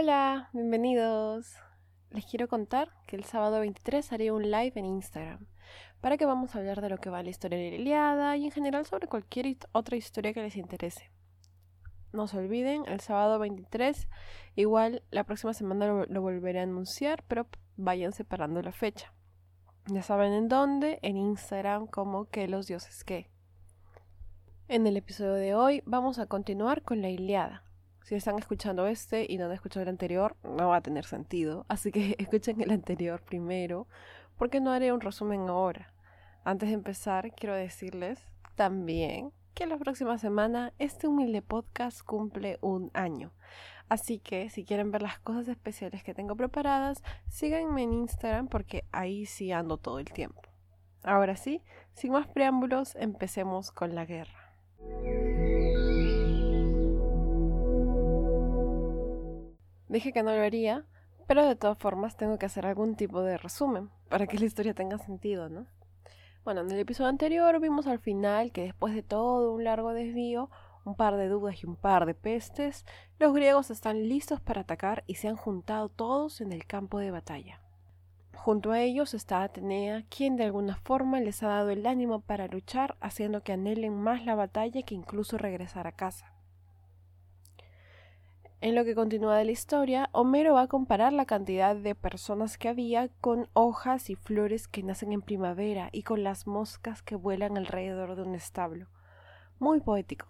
Hola, bienvenidos. Les quiero contar que el sábado 23 haré un live en Instagram para que vamos a hablar de lo que va la historia de la Iliada y en general sobre cualquier otra historia que les interese. No se olviden, el sábado 23, igual la próxima semana lo, volveré a anunciar, pero vayan separando la fecha. Ya saben en dónde, en Instagram como que los dioses que. En el episodio de hoy vamos a continuar con la Iliada. Si están escuchando este y no han escuchado el anterior, no va a tener sentido. Así que escuchen el anterior primero, porque no haré un resumen ahora. Antes de empezar, quiero decirles también que la próxima semana este humilde podcast cumple un año. Así que si quieren ver las cosas especiales que tengo preparadas, síganme en Instagram porque ahí sí ando todo el tiempo. Ahora sí, sin más preámbulos, empecemos con la guerra. Dije que no lo haría, pero de todas formas tengo que hacer algún tipo de resumen para que la historia tenga sentido, ¿no? Bueno, en el episodio anterior vimos al final que después de todo un largo desvío, un par de dudas y un par de pestes, los griegos están listos para atacar y se han juntado todos en el campo de batalla. Junto a ellos está Atenea, quien de alguna forma les ha dado el ánimo para luchar, haciendo que anhelen más la batalla que incluso regresar a casa. En lo que continúa de la historia, Homero va a comparar la cantidad de personas que había con hojas y flores que nacen en primavera y con las moscas que vuelan alrededor de un establo. Muy poético.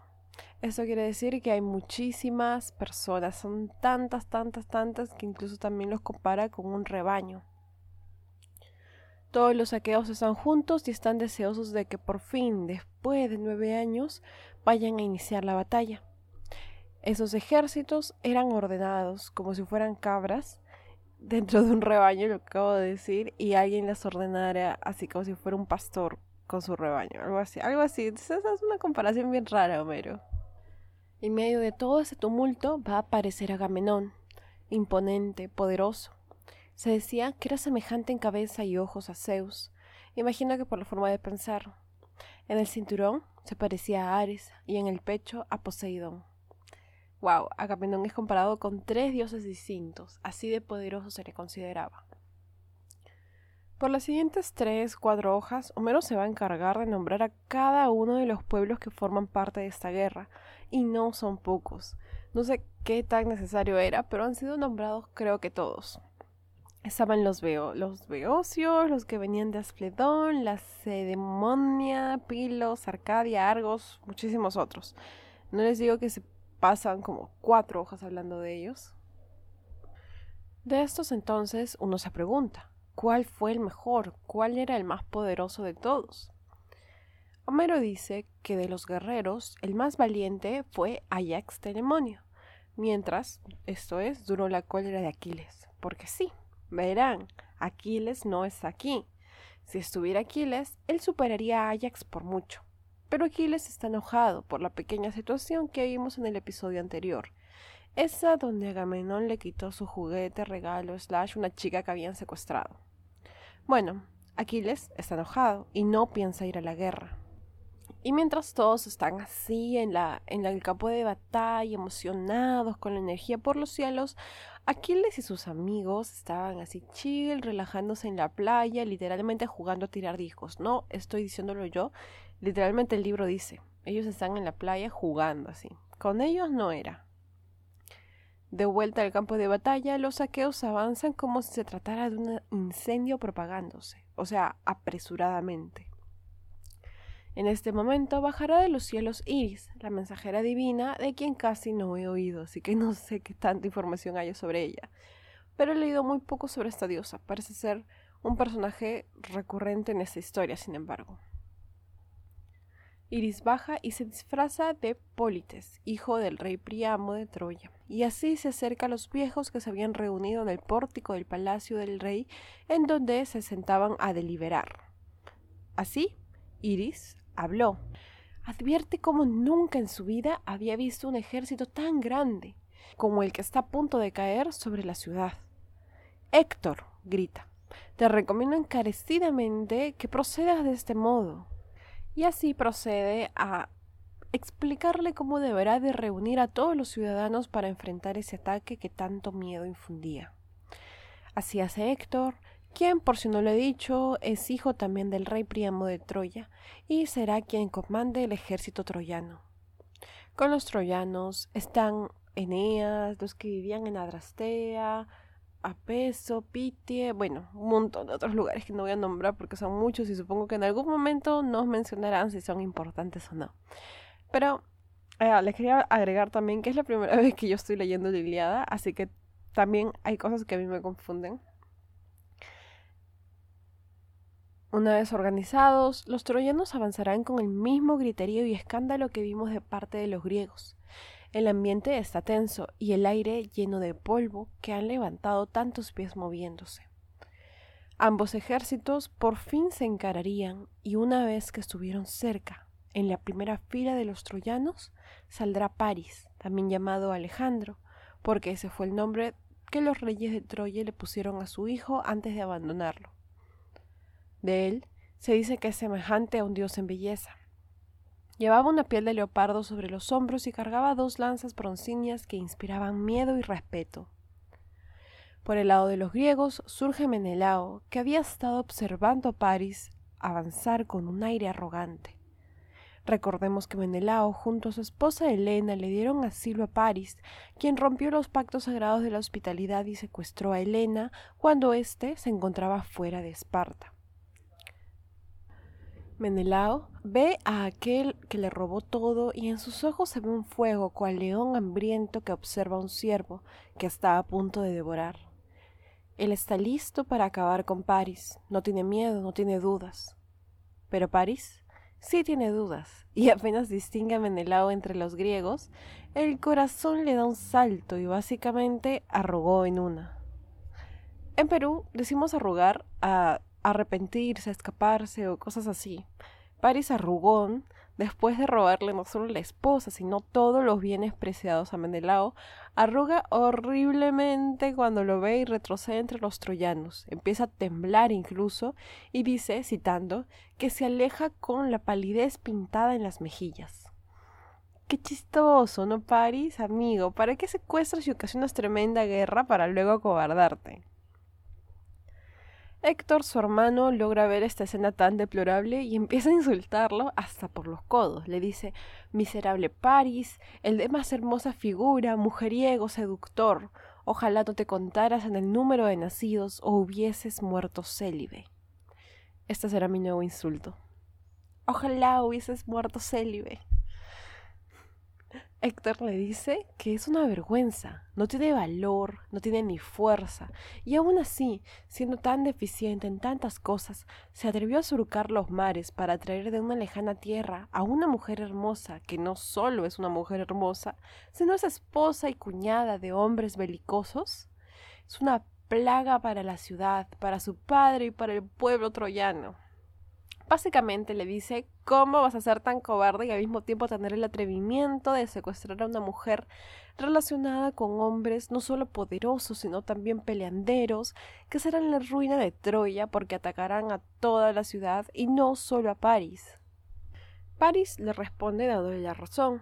Esto quiere decir que hay muchísimas personas, son tantas, tantas, tantas que incluso también los compara con un rebaño. Todos los saqueos están juntos y están deseosos de que por fin, después de nueve años, vayan a iniciar la batalla. Esos ejércitos eran ordenados como si fueran cabras dentro de un rebaño, lo acabo de decir, y alguien las ordenara así como si fuera un pastor con su rebaño, algo así, algo así. esa es una comparación bien rara, Homero. En medio de todo ese tumulto va a aparecer Agamenón, imponente, poderoso. Se decía que era semejante en cabeza y ojos a Zeus. Imagino que por la forma de pensar. En el cinturón se parecía a Ares y en el pecho a Poseidón. Wow, Agamenón es comparado con tres dioses distintos, así de poderoso se le consideraba. Por las siguientes tres, cuatro hojas, Homero se va a encargar de nombrar a cada uno de los pueblos que forman parte de esta guerra, y no son pocos. No sé qué tan necesario era, pero han sido nombrados creo que todos. Estaban los, los beocios, los que venían de Aspledón, la Cedemonia, Pilos, Arcadia, Argos, muchísimos otros. No les digo que se pasan como cuatro hojas hablando de ellos. De estos entonces uno se pregunta, ¿cuál fue el mejor? ¿Cuál era el más poderoso de todos? Homero dice que de los guerreros el más valiente fue Ajax Telemonio, mientras, esto es, duró la cólera de Aquiles, porque sí, verán, Aquiles no está aquí. Si estuviera Aquiles, él superaría a Ajax por mucho. Pero Aquiles está enojado por la pequeña situación que vimos en el episodio anterior. Esa donde Agamenón le quitó su juguete, regalo, slash, una chica que habían secuestrado. Bueno, Aquiles está enojado y no piensa ir a la guerra. Y mientras todos están así en, la, en el campo de batalla, emocionados con la energía por los cielos, Aquiles y sus amigos estaban así chill, relajándose en la playa, literalmente jugando a tirar discos. No estoy diciéndolo yo, Literalmente el libro dice, ellos están en la playa jugando así. Con ellos no era. De vuelta al campo de batalla, los saqueos avanzan como si se tratara de un incendio propagándose, o sea, apresuradamente. En este momento bajará de los cielos Iris, la mensajera divina de quien casi no he oído, así que no sé qué tanta información haya sobre ella. Pero he leído muy poco sobre esta diosa, parece ser un personaje recurrente en esta historia, sin embargo. Iris baja y se disfraza de Pólites, hijo del rey Priamo de Troya, y así se acerca a los viejos que se habían reunido en el pórtico del palacio del rey, en donde se sentaban a deliberar. Así, Iris habló. Advierte cómo nunca en su vida había visto un ejército tan grande como el que está a punto de caer sobre la ciudad. Héctor, grita, te recomiendo encarecidamente que procedas de este modo y así procede a explicarle cómo deberá de reunir a todos los ciudadanos para enfrentar ese ataque que tanto miedo infundía. Así hace Héctor, quien, por si no lo he dicho, es hijo también del rey Príamo de Troya, y será quien comande el ejército troyano. Con los troyanos están Eneas, los que vivían en Adrastea, Apeso, Pitie, bueno, un montón de otros lugares que no voy a nombrar porque son muchos y supongo que en algún momento nos mencionarán si son importantes o no. Pero eh, les quería agregar también que es la primera vez que yo estoy leyendo la Iliada, así que también hay cosas que a mí me confunden. Una vez organizados, los troyanos avanzarán con el mismo griterío y escándalo que vimos de parte de los griegos. El ambiente está tenso y el aire lleno de polvo que han levantado tantos pies moviéndose. Ambos ejércitos por fin se encararían y una vez que estuvieron cerca, en la primera fila de los troyanos, saldrá Paris, también llamado Alejandro, porque ese fue el nombre que los reyes de Troya le pusieron a su hijo antes de abandonarlo. De él se dice que es semejante a un dios en belleza. Llevaba una piel de leopardo sobre los hombros y cargaba dos lanzas broncíneas que inspiraban miedo y respeto. Por el lado de los griegos surge Menelao, que había estado observando a París avanzar con un aire arrogante. Recordemos que Menelao junto a su esposa Helena le dieron asilo a París, quien rompió los pactos sagrados de la hospitalidad y secuestró a Helena cuando éste se encontraba fuera de Esparta. Menelao ve a aquel que le robó todo y en sus ojos se ve un fuego cual león hambriento que observa a un ciervo que está a punto de devorar. Él está listo para acabar con París, no tiene miedo, no tiene dudas. Pero París sí tiene dudas, y apenas distingue a Menelao entre los griegos, el corazón le da un salto y básicamente arrugó en una. En Perú decimos arrugar a arrepentirse, escaparse o cosas así. Paris Arrugón, después de robarle no solo la esposa, sino todos los bienes preciados a Menelao, arruga horriblemente cuando lo ve y retrocede entre los troyanos. Empieza a temblar incluso y dice, citando, que se aleja con la palidez pintada en las mejillas. Qué chistoso, ¿no, Paris? Amigo, ¿para qué secuestras y ocasionas tremenda guerra para luego acobardarte? Héctor, su hermano, logra ver esta escena tan deplorable y empieza a insultarlo hasta por los codos. Le dice, miserable Paris, el de más hermosa figura, mujeriego, seductor, ojalá no te contaras en el número de nacidos o hubieses muerto célibe. Este será mi nuevo insulto. Ojalá hubieses muerto célibe. Héctor le dice que es una vergüenza, no tiene valor, no tiene ni fuerza, y aún así, siendo tan deficiente en tantas cosas, se atrevió a surcar los mares para traer de una lejana tierra a una mujer hermosa, que no solo es una mujer hermosa, sino es esposa y cuñada de hombres belicosos. Es una plaga para la ciudad, para su padre y para el pueblo troyano. Básicamente le dice, ¿cómo vas a ser tan cobarde y al mismo tiempo tener el atrevimiento de secuestrar a una mujer relacionada con hombres no solo poderosos, sino también peleanderos, que serán la ruina de Troya porque atacarán a toda la ciudad y no solo a París? París le responde dándole la razón.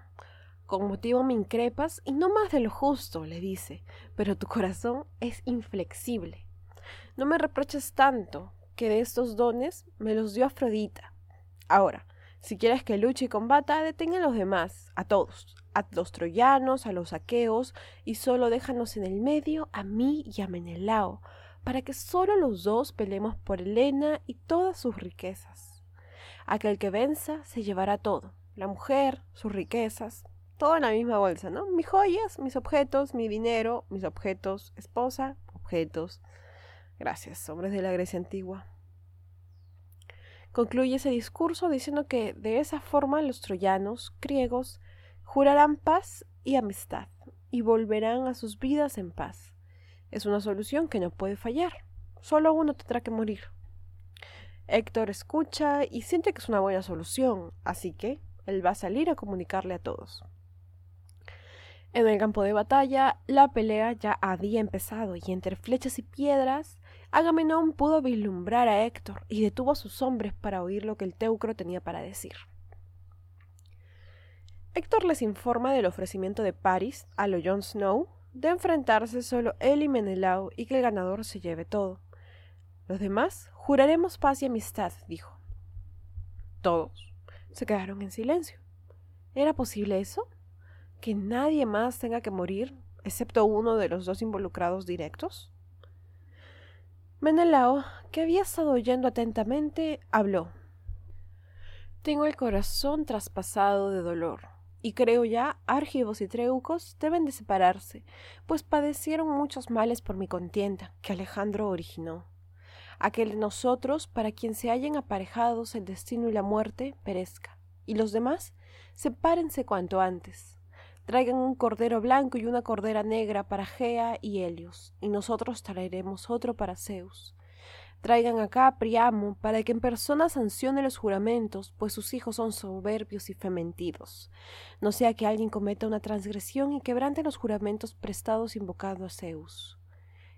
Con motivo me increpas y no más de lo justo, le dice, pero tu corazón es inflexible. No me reproches tanto, que de estos dones me los dio Afrodita. Ahora, si quieres que luche y combata, detenga a los demás, a todos, a los troyanos, a los aqueos, y solo déjanos en el medio a mí y a Menelao, para que solo los dos peleemos por Helena y todas sus riquezas. Aquel que venza se llevará todo, la mujer, sus riquezas, todo en la misma bolsa, ¿no? Mis joyas, mis objetos, mi dinero, mis objetos, esposa, objetos, Gracias, hombres de la Grecia antigua. Concluye ese discurso diciendo que de esa forma los troyanos, griegos, jurarán paz y amistad y volverán a sus vidas en paz. Es una solución que no puede fallar. Solo uno tendrá que morir. Héctor escucha y siente que es una buena solución, así que él va a salir a comunicarle a todos. En el campo de batalla, la pelea ya había empezado y entre flechas y piedras, Agamenón pudo vislumbrar a Héctor y detuvo a sus hombres para oír lo que el teucro tenía para decir. Héctor les informa del ofrecimiento de Paris a lo Jon Snow de enfrentarse solo él y Menelao y que el ganador se lleve todo. Los demás juraremos paz y amistad, dijo. Todos se quedaron en silencio. ¿Era posible eso? ¿Que nadie más tenga que morir, excepto uno de los dos involucrados directos? Menelao, que había estado oyendo atentamente, habló. Tengo el corazón traspasado de dolor y creo ya Argivos y Treucos deben de separarse, pues padecieron muchos males por mi contienda, que Alejandro originó. Aquel de nosotros, para quien se hallen aparejados el destino y la muerte, perezca, y los demás, sepárense cuanto antes. Traigan un cordero blanco y una cordera negra para Gea y Helios, y nosotros traeremos otro para Zeus. Traigan acá a Priamo para que en persona sancione los juramentos, pues sus hijos son soberbios y fementidos. No sea que alguien cometa una transgresión y quebrante los juramentos prestados invocando a Zeus.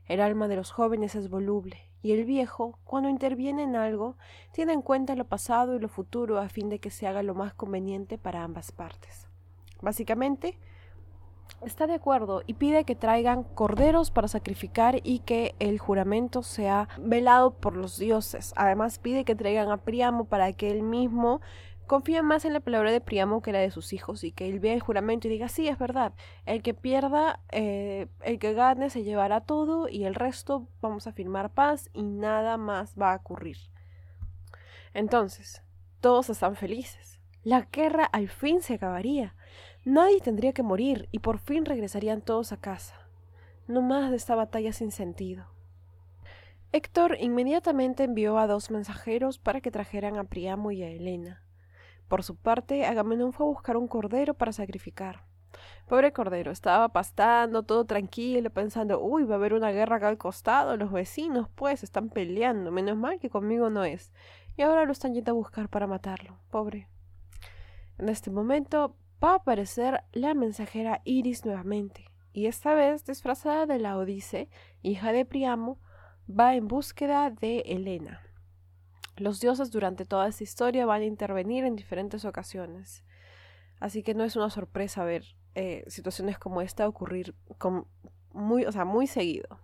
El alma de los jóvenes es voluble, y el viejo, cuando interviene en algo, tiene en cuenta lo pasado y lo futuro a fin de que se haga lo más conveniente para ambas partes. Básicamente, está de acuerdo y pide que traigan corderos para sacrificar y que el juramento sea velado por los dioses. Además pide que traigan a Priamo para que él mismo confíe más en la palabra de Priamo que la de sus hijos y que él vea el juramento y diga, sí, es verdad, el que pierda, eh, el que gane se llevará todo y el resto vamos a firmar paz y nada más va a ocurrir. Entonces, todos están felices. La guerra al fin se acabaría. Nadie tendría que morir y por fin regresarían todos a casa. No más de esta batalla sin sentido. Héctor inmediatamente envió a dos mensajeros para que trajeran a Priamo y a Helena. Por su parte, Agamenón fue a buscar un cordero para sacrificar. Pobre cordero, estaba pastando, todo tranquilo, pensando, uy, va a haber una guerra acá al costado, los vecinos, pues, están peleando, menos mal que conmigo no es. Y ahora lo están yendo a buscar para matarlo, pobre. En este momento, va a aparecer la mensajera Iris nuevamente, y esta vez disfrazada de la Odice, hija de Priamo, va en búsqueda de Helena. Los dioses durante toda esta historia van a intervenir en diferentes ocasiones, así que no es una sorpresa ver eh, situaciones como esta ocurrir con muy, o sea, muy seguido.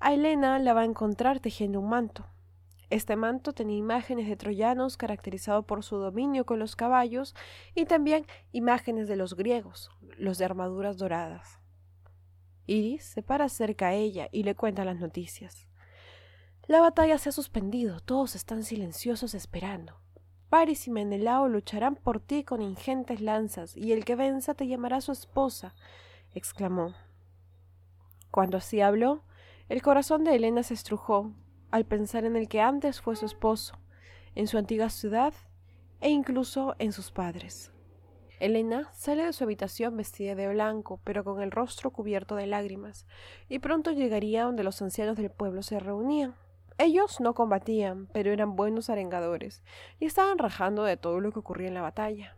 A Helena la va a encontrar tejiendo un manto. Este manto tenía imágenes de troyanos caracterizado por su dominio con los caballos y también imágenes de los griegos, los de armaduras doradas. Iris se para cerca a ella y le cuenta las noticias. La batalla se ha suspendido, todos están silenciosos esperando. Paris y Menelao lucharán por ti con ingentes lanzas, y el que venza te llamará su esposa, exclamó. Cuando así habló, el corazón de Helena se estrujó al pensar en el que antes fue su esposo, en su antigua ciudad e incluso en sus padres. Elena sale de su habitación vestida de blanco, pero con el rostro cubierto de lágrimas, y pronto llegaría donde los ancianos del pueblo se reunían. Ellos no combatían, pero eran buenos arengadores, y estaban rajando de todo lo que ocurría en la batalla.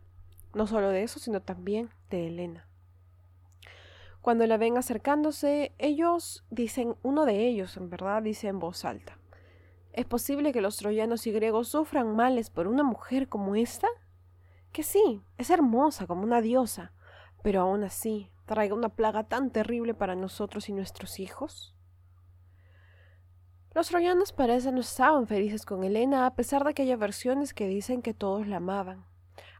No solo de eso, sino también de Elena. Cuando la ven acercándose, ellos dicen, uno de ellos en verdad dice en voz alta, ¿Es posible que los troyanos y griegos sufran males por una mujer como esta? Que sí, es hermosa como una diosa, pero aún así traiga una plaga tan terrible para nosotros y nuestros hijos. Los troyanos parece no estaban felices con Helena a pesar de que haya versiones que dicen que todos la amaban.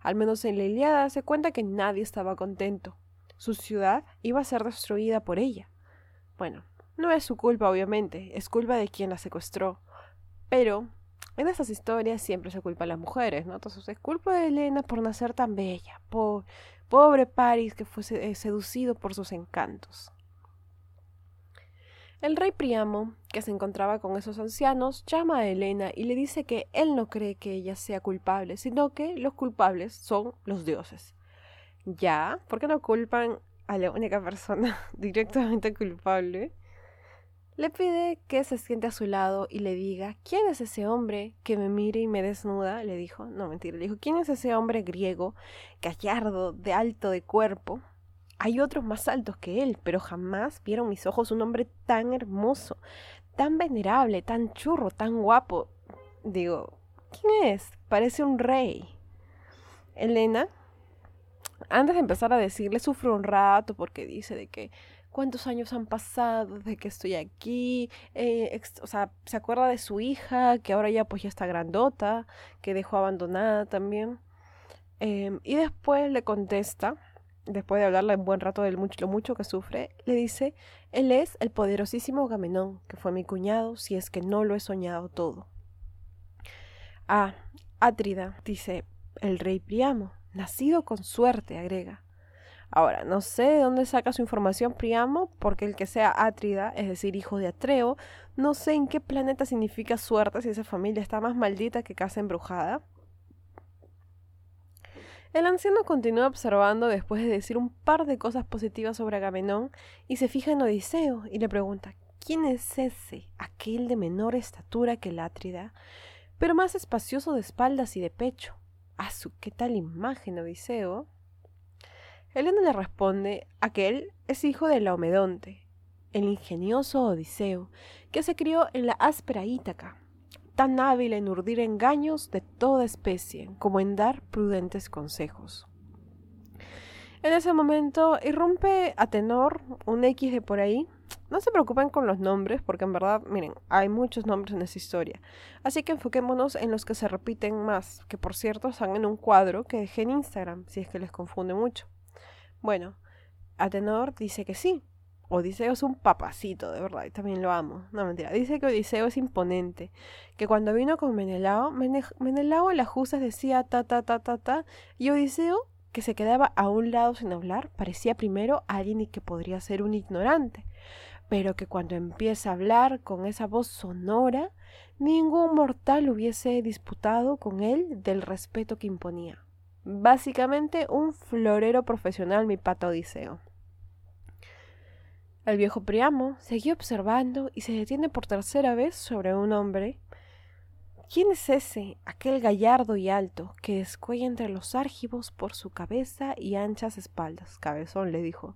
Al menos en la Iliada se cuenta que nadie estaba contento. Su ciudad iba a ser destruida por ella. Bueno, no es su culpa, obviamente, es culpa de quien la secuestró, pero en esas historias siempre se culpa a las mujeres, ¿no? Entonces es culpa de Elena por nacer tan bella, por, pobre Paris que fue eh, seducido por sus encantos. El rey Priamo, que se encontraba con esos ancianos, llama a Helena y le dice que él no cree que ella sea culpable, sino que los culpables son los dioses. ¿Ya? ¿Por qué no culpan a la única persona directamente culpable? Le pide que se siente a su lado y le diga, ¿quién es ese hombre que me mire y me desnuda? Le dijo, no mentira, le dijo, ¿quién es ese hombre griego, gallardo, de alto de cuerpo? Hay otros más altos que él, pero jamás vieron mis ojos un hombre tan hermoso, tan venerable, tan churro, tan guapo. Digo, ¿quién es? Parece un rey. Elena antes de empezar a decirle, sufre un rato porque dice de que cuántos años han pasado desde que estoy aquí, eh, o sea, se acuerda de su hija, que ahora ya pues ya está grandota, que dejó abandonada también. Em, y después le contesta, después de hablarle un buen rato de mucho, lo mucho que sufre, le dice, él es el poderosísimo Agamenón, que fue mi cuñado, si es que no lo he soñado todo. Ah, Atrida, dice el rey Priamo, nacido con suerte, agrega. Ahora, no sé de dónde saca su información Priamo, porque el que sea Atrida, es decir, hijo de Atreo, no sé en qué planeta significa suerte si esa familia está más maldita que casa embrujada. El anciano continúa observando después de decir un par de cosas positivas sobre Agamenón y se fija en Odiseo y le pregunta ¿Quién es ese, aquel de menor estatura que el Atrida, pero más espacioso de espaldas y de pecho? ¡Ah, su qué tal imagen, Odiseo! Helena le responde, aquel es hijo de Laomedonte, el ingenioso Odiseo, que se crió en la áspera Ítaca, tan hábil en urdir engaños de toda especie como en dar prudentes consejos. En ese momento irrumpe a tenor un X de por ahí. No se preocupen con los nombres, porque en verdad, miren, hay muchos nombres en esta historia. Así que enfoquémonos en los que se repiten más, que por cierto están en un cuadro que dejé en Instagram, si es que les confunde mucho. Bueno, Atenor dice que sí. Odiseo es un papacito, de verdad, y también lo amo. No, mentira. Dice que Odiseo es imponente. Que cuando vino con Menelao, Menelao a las justas decía ta, ta, ta, ta, ta. Y Odiseo, que se quedaba a un lado sin hablar, parecía primero alguien que podría ser un ignorante. Pero que cuando empieza a hablar con esa voz sonora, ningún mortal hubiese disputado con él del respeto que imponía. Básicamente un florero profesional, mi pata Odiseo. El viejo Priamo seguía observando y se detiene por tercera vez sobre un hombre. ¿Quién es ese, aquel gallardo y alto, que descuella entre los árgibos por su cabeza y anchas espaldas? Cabezón le dijo.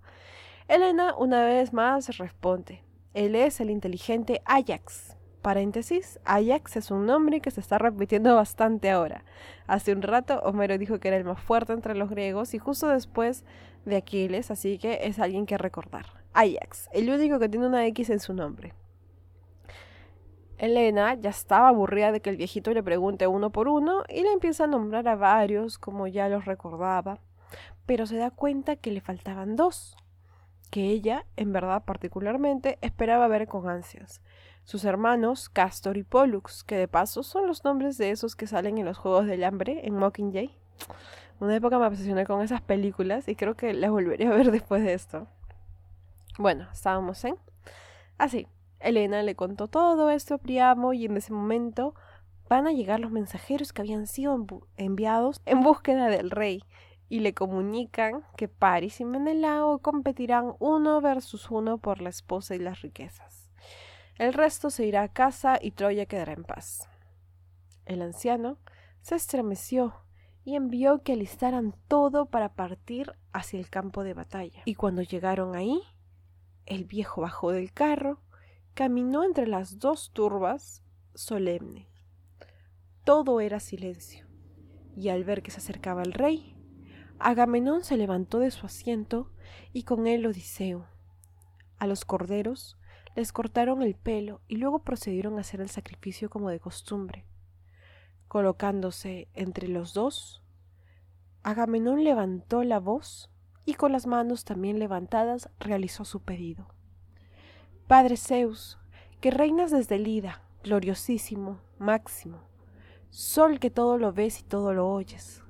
Elena una vez más responde. Él es el inteligente Ajax. Paréntesis, Ajax es un nombre que se está repitiendo bastante ahora. Hace un rato Homero dijo que era el más fuerte entre los griegos y justo después de Aquiles, así que es alguien que recordar. Ajax, el único que tiene una X en su nombre. Elena ya estaba aburrida de que el viejito le pregunte uno por uno y le empieza a nombrar a varios como ya los recordaba, pero se da cuenta que le faltaban dos, que ella, en verdad particularmente, esperaba ver con ansias sus hermanos Castor y Pollux, que de paso son los nombres de esos que salen en los Juegos del Hambre en Mockingjay. Una época me obsesioné con esas películas y creo que las volveré a ver después de esto. Bueno, estábamos en... Así, Elena le contó todo esto a Priamo y en ese momento van a llegar los mensajeros que habían sido enviados en búsqueda del rey y le comunican que Paris y Menelao competirán uno versus uno por la esposa y las riquezas. El resto se irá a casa y Troya quedará en paz. El anciano se estremeció y envió que alistaran todo para partir hacia el campo de batalla. Y cuando llegaron ahí, el viejo bajó del carro, caminó entre las dos turbas, solemne. Todo era silencio, y al ver que se acercaba el rey, Agamenón se levantó de su asiento y con él Odiseo. A los corderos les cortaron el pelo y luego procedieron a hacer el sacrificio como de costumbre. Colocándose entre los dos, Agamenón levantó la voz y con las manos también levantadas realizó su pedido. Padre Zeus, que reinas desde el Ida, gloriosísimo, máximo, sol que todo lo ves y todo lo oyes,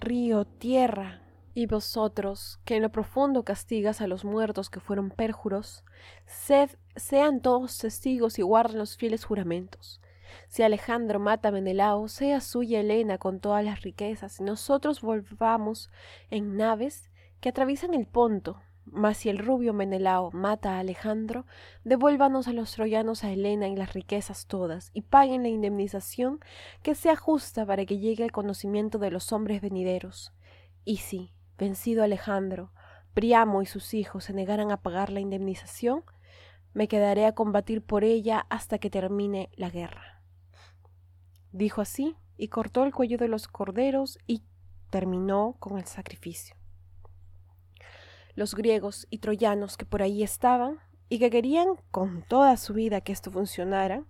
río, tierra, y vosotros, que en lo profundo castigas a los muertos que fueron perjuros, sed, sean todos testigos y guarden los fieles juramentos. Si Alejandro mata a Menelao, sea suya Helena con todas las riquezas, y nosotros volvamos en naves que atraviesan el Ponto. Mas si el rubio Menelao mata a Alejandro, devuélvanos a los troyanos a Helena y las riquezas todas, y paguen la indemnización que sea justa para que llegue al conocimiento de los hombres venideros. Y si, vencido Alejandro, Priamo y sus hijos se negaran a pagar la indemnización, me quedaré a combatir por ella hasta que termine la guerra. Dijo así y cortó el cuello de los corderos y terminó con el sacrificio. Los griegos y troyanos que por ahí estaban y que querían con toda su vida que esto funcionara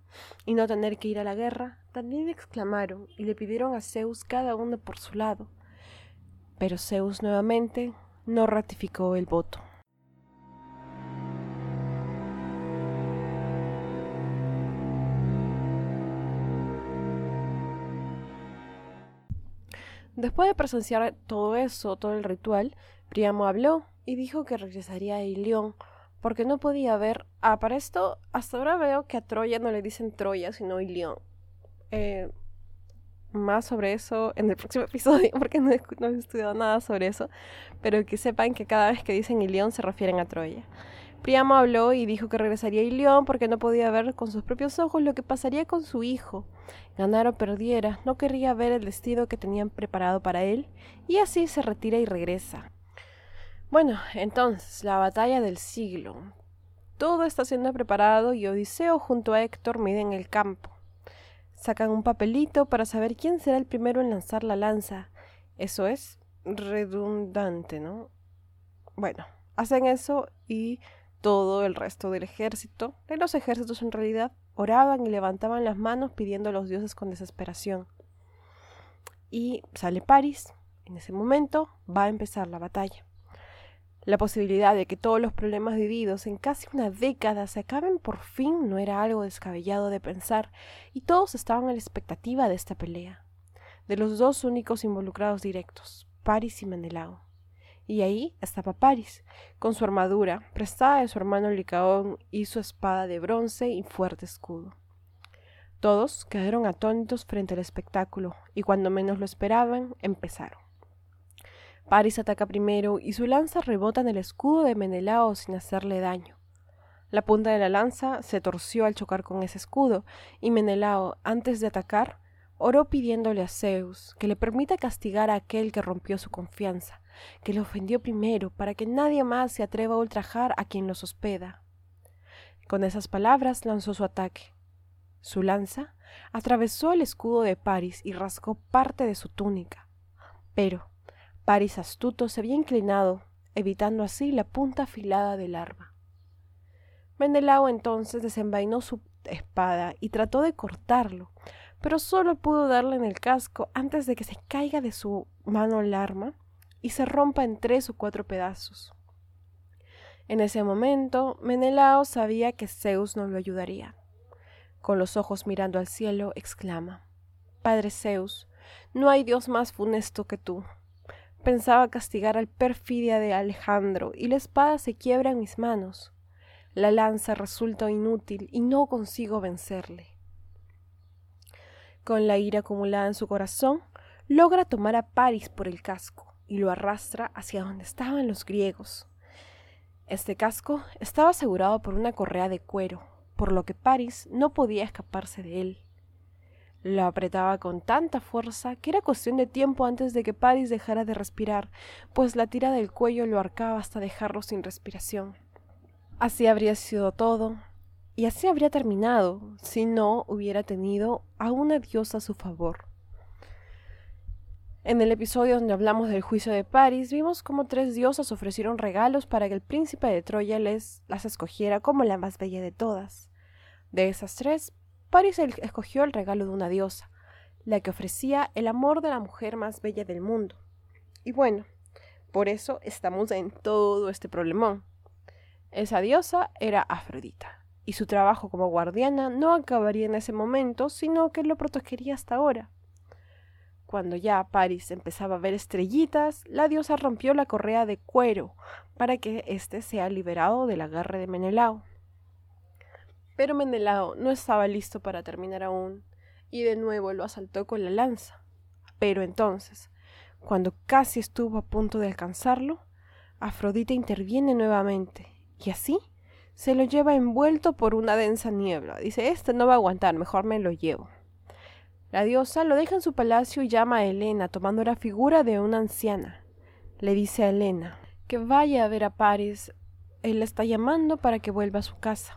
y no tener que ir a la guerra, también exclamaron y le pidieron a Zeus cada uno por su lado. Pero Zeus nuevamente no ratificó el voto. Después de presenciar todo eso, todo el ritual, Priamo habló y dijo que regresaría a Ilión, porque no podía ver. Ah, para esto, hasta ahora veo que a Troya no le dicen Troya, sino Ilión. Eh, más sobre eso en el próximo episodio, porque no he, estudiado nada sobre eso, pero que sepan que cada vez que dicen Ilión se refieren a Troya. Priamo habló y dijo que regresaría a Ilión porque no podía ver con sus propios ojos lo que pasaría con su hijo. Ganara o perdiera, no querría ver el destino que tenían preparado para él, y así se retira y regresa. Bueno, entonces, la batalla del siglo. Todo está siendo preparado y Odiseo junto a Héctor miden el campo. Sacan un papelito para saber quién será el primero en lanzar la lanza. Eso es redundante, ¿no? Bueno, hacen eso y todo el resto del ejército, de los ejércitos en realidad, oraban y levantaban las manos pidiendo a los dioses con desesperación. Y sale París. En ese momento va a empezar la batalla. La posibilidad de que todos los problemas vividos en casi una década se acaben por fin no era algo descabellado de pensar, y todos estaban a la expectativa de esta pelea, de los dos únicos involucrados directos, Paris y Menelao. Y ahí estaba Paris, con su armadura, prestada de su hermano Licaón y su espada de bronce y fuerte escudo. Todos quedaron atónitos frente al espectáculo, y cuando menos lo esperaban, empezaron. Paris ataca primero y su lanza rebota en el escudo de Menelao sin hacerle daño. La punta de la lanza se torció al chocar con ese escudo, y Menelao, antes de atacar, oró pidiéndole a Zeus que le permita castigar a aquel que rompió su confianza, que le ofendió primero, para que nadie más se atreva a ultrajar a quien los hospeda. Con esas palabras lanzó su ataque. Su lanza atravesó el escudo de Paris y rasgó parte de su túnica. Pero Paris astuto se había inclinado, evitando así la punta afilada del arma. Menelao entonces desenvainó su espada y trató de cortarlo, pero solo pudo darle en el casco antes de que se caiga de su mano el arma y se rompa en tres o cuatro pedazos. En ese momento, Menelao sabía que Zeus no lo ayudaría. Con los ojos mirando al cielo, exclama Padre Zeus, no hay Dios más funesto que tú. Pensaba castigar al perfidia de Alejandro, y la espada se quiebra en mis manos. La lanza resulta inútil y no consigo vencerle. Con la ira acumulada en su corazón, logra tomar a Paris por el casco y lo arrastra hacia donde estaban los griegos. Este casco estaba asegurado por una correa de cuero, por lo que Paris no podía escaparse de él. Lo apretaba con tanta fuerza que era cuestión de tiempo antes de que Paris dejara de respirar, pues la tira del cuello lo arcaba hasta dejarlo sin respiración. Así habría sido todo, y así habría terminado si no hubiera tenido a una diosa a su favor. En el episodio donde hablamos del juicio de París, vimos cómo tres diosas ofrecieron regalos para que el príncipe de Troya les las escogiera como la más bella de todas. De esas tres, París escogió el regalo de una diosa, la que ofrecía el amor de la mujer más bella del mundo. Y bueno, por eso estamos en todo este problemón. Esa diosa era Afrodita y su trabajo como guardiana no acabaría en ese momento, sino que lo protegería hasta ahora. Cuando ya Paris empezaba a ver estrellitas, la diosa rompió la correa de cuero para que éste sea liberado del agarre de Menelao. Pero Menelao no estaba listo para terminar aún, y de nuevo lo asaltó con la lanza. Pero entonces, cuando casi estuvo a punto de alcanzarlo, Afrodita interviene nuevamente, y así se lo lleva envuelto por una densa niebla. Dice, este no va a aguantar, mejor me lo llevo. La diosa lo deja en su palacio y llama a Helena, tomando la figura de una anciana. Le dice a Helena que vaya a ver a Paris. Él la está llamando para que vuelva a su casa.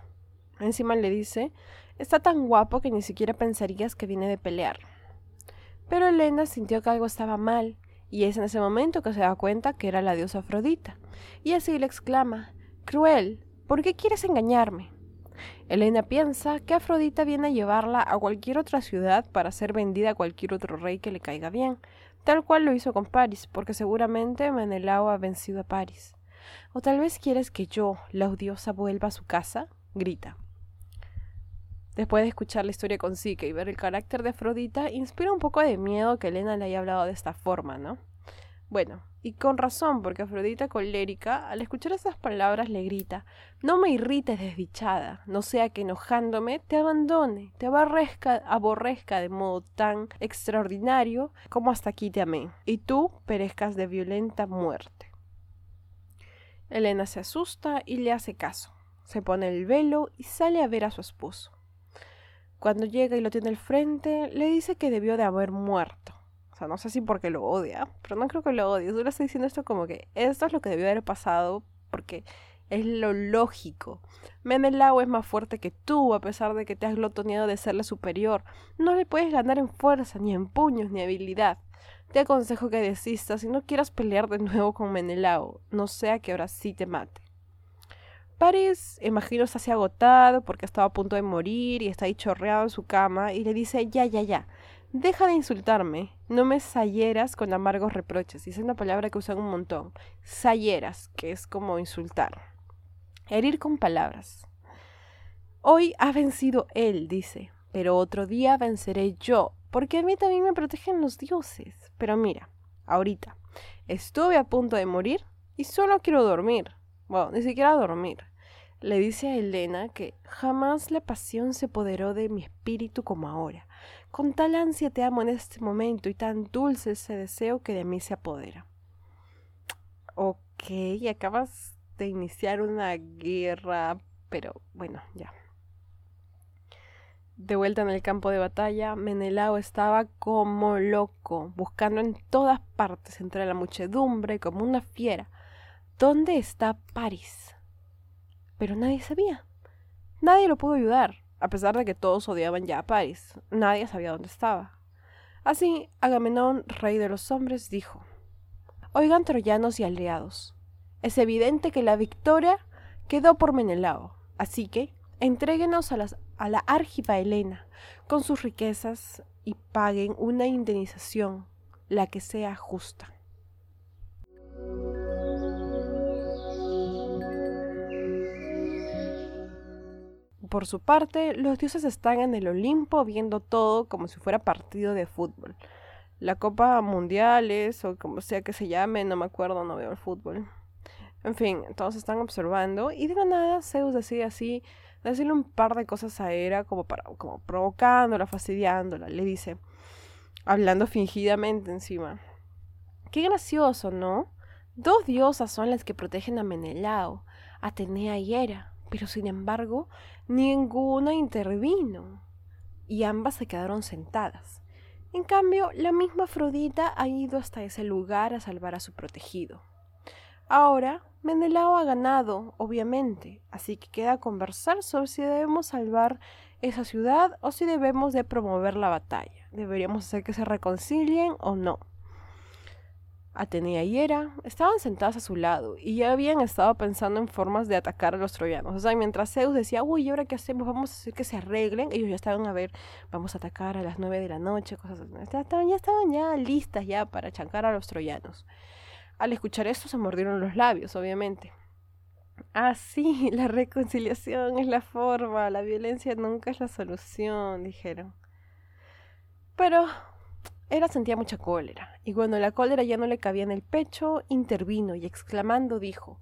Encima le dice, está tan guapo que ni siquiera pensarías que viene de pelear. Pero Helena sintió que algo estaba mal y es en ese momento que se da cuenta que era la diosa Afrodita, y así le exclama, Cruel, ¿por qué quieres engañarme? Elena piensa que Afrodita viene a llevarla a cualquier otra ciudad para ser vendida a cualquier otro rey que le caiga bien, tal cual lo hizo con Paris, porque seguramente Menelao ha vencido a Paris. O tal vez quieres que yo, la odiosa, vuelva a su casa, grita. Después de escuchar la historia con Sique y ver el carácter de Afrodita, inspira un poco de miedo que Elena le haya hablado de esta forma, ¿no? Bueno, y con razón, porque Afrodita colérica, al escuchar esas palabras, le grita No me irrites, desdichada, no sea que enojándome te abandone, te aborrezca, aborrezca de modo tan extraordinario como hasta aquí te amé, y tú perezcas de violenta muerte. Elena se asusta y le hace caso. Se pone el velo y sale a ver a su esposo. Cuando llega y lo tiene al frente, le dice que debió de haber muerto. O sea, no sé si porque lo odia, pero no creo que lo odie. Solo está diciendo esto como que esto es lo que debió haber pasado porque es lo lógico. Menelao es más fuerte que tú, a pesar de que te has glotoneado de serle superior. No le puedes ganar en fuerza, ni en puños, ni habilidad. Te aconsejo que desistas y no quieras pelear de nuevo con Menelao, no sea que ahora sí te mate. Paris, imagino, está así agotado porque estaba a punto de morir y está ahí chorreado en su cama y le dice, ya, ya, ya, deja de insultarme, no me salleras con amargos reproches. Y es una palabra que usan un montón. Salleras, que es como insultar. Herir con palabras. Hoy ha vencido él, dice, pero otro día venceré yo, porque a mí también me protegen los dioses. Pero mira, ahorita, estuve a punto de morir y solo quiero dormir. Bueno, ni siquiera dormir le dice a Elena que jamás la pasión se apoderó de mi espíritu como ahora. Con tal ansia te amo en este momento y tan dulce ese deseo que de mí se apodera. Ok, acabas de iniciar una guerra, pero bueno, ya. De vuelta en el campo de batalla, Menelao estaba como loco, buscando en todas partes entre la muchedumbre como una fiera. ¿Dónde está París? Pero nadie sabía. Nadie lo pudo ayudar, a pesar de que todos odiaban ya a París. Nadie sabía dónde estaba. Así, Agamenón, rey de los hombres, dijo, Oigan troyanos y aliados, es evidente que la victoria quedó por Menelao, así que entréguenos a, a la Árgipa Helena con sus riquezas y paguen una indemnización, la que sea justa. Por su parte, los dioses están en el Olimpo viendo todo como si fuera partido de fútbol. La Copa Mundiales o como sea que se llame, no me acuerdo, no veo el fútbol. En fin, todos están observando y de la nada Zeus decide así decirle un par de cosas a Hera como para como provocándola, fastidiándola. Le dice, hablando fingidamente encima. Qué gracioso, ¿no? Dos diosas son las que protegen a Menelao, Atenea y Hera pero sin embargo ninguna intervino y ambas se quedaron sentadas. En cambio, la misma Afrodita ha ido hasta ese lugar a salvar a su protegido. Ahora, Menelao ha ganado, obviamente, así que queda conversar sobre si debemos salvar esa ciudad o si debemos de promover la batalla. Deberíamos hacer que se reconcilien o no. Atenea y Hera estaban sentadas a su lado y ya habían estado pensando en formas de atacar a los troyanos. O sea, mientras Zeus decía, uy, ¿y ahora qué hacemos? Vamos a hacer que se arreglen. Ellos ya estaban a ver, vamos a atacar a las nueve de la noche, cosas así. Ya estaban, ya estaban ya listas ya para chancar a los troyanos. Al escuchar esto se mordieron los labios, obviamente. Ah, sí, la reconciliación es la forma, la violencia nunca es la solución, dijeron. Pero era sentía mucha cólera, y cuando la cólera ya no le cabía en el pecho, intervino y exclamando dijo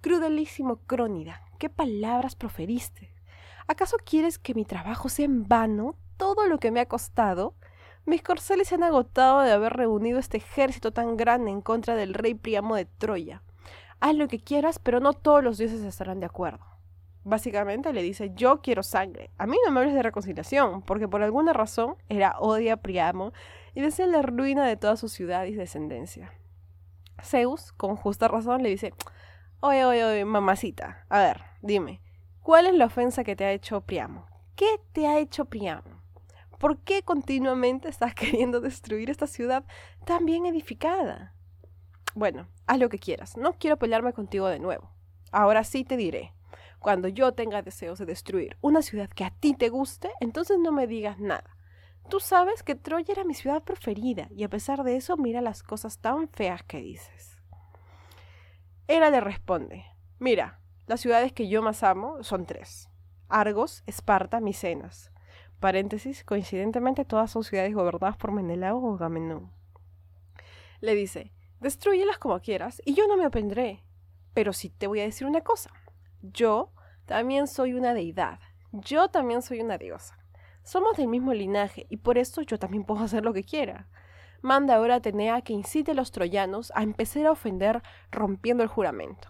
Crudelísimo Crónida, ¿qué palabras proferiste? ¿Acaso quieres que mi trabajo sea en vano todo lo que me ha costado? Mis corceles se han agotado de haber reunido este ejército tan grande en contra del rey Priamo de Troya. Haz lo que quieras, pero no todos los dioses estarán de acuerdo. Básicamente le dice, yo quiero sangre. A mí no me hables de reconciliación, porque por alguna razón era odia a Priamo y desea la ruina de toda su ciudad y descendencia. Zeus, con justa razón, le dice, oye, oye, oye, mamacita, a ver, dime, ¿cuál es la ofensa que te ha hecho Priamo? ¿Qué te ha hecho Priamo? ¿por qué continuamente estás queriendo destruir esta ciudad tan bien edificada? Bueno, haz lo que quieras, no quiero pelearme contigo de nuevo. Ahora sí te diré, cuando yo tenga deseos de destruir una ciudad que a ti te guste, entonces no me digas nada. Tú sabes que Troya era mi ciudad preferida y a pesar de eso mira las cosas tan feas que dices. Hera le responde, mira, las ciudades que yo más amo son tres. Argos, Esparta, Micenas. Paréntesis, coincidentemente todas son ciudades gobernadas por Menelao o Agamenón. Le dice, destruyelas como quieras y yo no me opondré. Pero sí te voy a decir una cosa. Yo también soy una deidad. Yo también soy una diosa. Somos del mismo linaje y por esto yo también puedo hacer lo que quiera. Manda ahora a Atenea que incite a los troyanos a empezar a ofender rompiendo el juramento.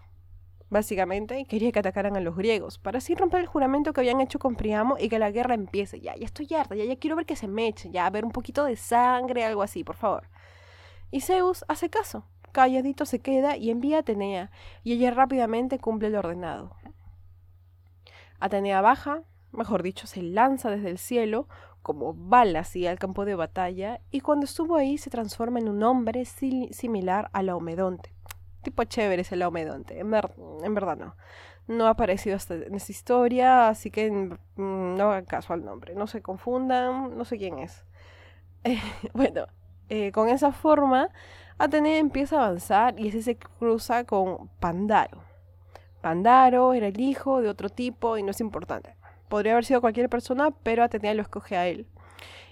Básicamente quería que atacaran a los griegos, para así romper el juramento que habían hecho con Priamo y que la guerra empiece. Ya, ya estoy harta, ya, ya quiero ver que se me eche, ya, ver un poquito de sangre, algo así, por favor. Y Zeus hace caso, calladito se queda y envía a Atenea, y ella rápidamente cumple lo ordenado. Atenea baja, mejor dicho, se lanza desde el cielo, como bala así al campo de batalla, y cuando estuvo ahí se transforma en un hombre similar a la Omedonte tipo chévere es el Laomedonte. En, verdad no. No ha aparecido hasta en esta historia, así que mm, no hagan caso al nombre. No se confundan, no sé quién es. bueno, eh, con esa forma, Atenea empieza a avanzar y así se cruza con Pandaro. Pandaro era el hijo de otro tipo y no es importante. Podría haber sido cualquier persona, pero Atenea lo escoge a él.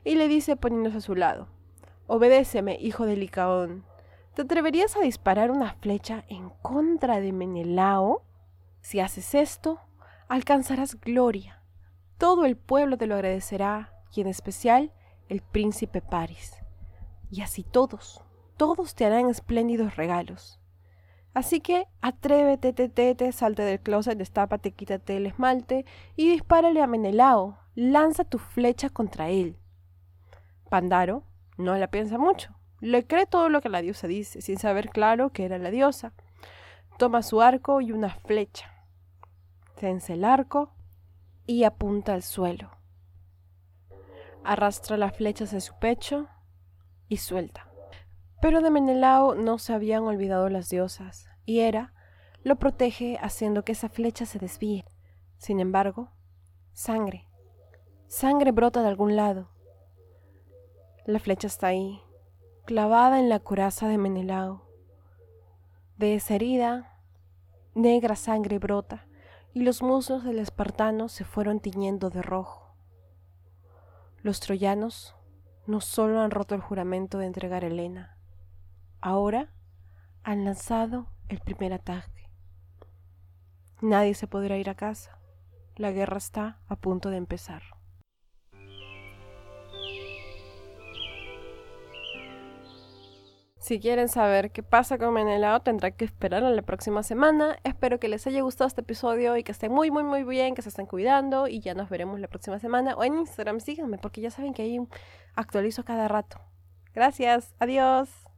Y le dice poniéndose a su lado, Obedéceme, hijo de Licaón. ¿Te atreverías a disparar una flecha en contra de Menelao? Si haces esto, alcanzarás gloria. Todo el pueblo te lo agradecerá, y en especial el príncipe Paris. Y así todos, todos te harán espléndidos regalos. Así que atrévete, te, salte del closet, destápate, quítate el esmalte y dispárale a Menelao. Lanza tu flecha contra él. Pandaro no la piensa mucho le cree todo lo que la diosa dice, sin saber claro que era la diosa. Toma su arco y una flecha. Tense el arco y apunta al suelo. Arrastra la flecha hacia su pecho y suelta. Pero de Menelao no se habían olvidado las diosas, y Hera lo protege haciendo que esa flecha se desvíe. Sin embargo, sangre. Sangre brota de algún lado. La flecha está ahí, clavada en la coraza de Menelao. De esa herida, negra sangre brota, y los muslos del espartano se fueron tiñendo de rojo. Los troyanos no solo han roto el juramento de entregar a Helena, ahora han lanzado el primer ataque. Nadie se podrá ir a casa. La guerra está a punto de empezar. Si quieren saber qué pasa con Menelao, tendrán que esperar a la próxima semana. Espero que les haya gustado este episodio y que estén muy, muy, muy bien, que se estén cuidando y ya nos veremos la próxima semana. O en Instagram, síganme porque ya saben que ahí actualizo cada rato. Gracias, adiós.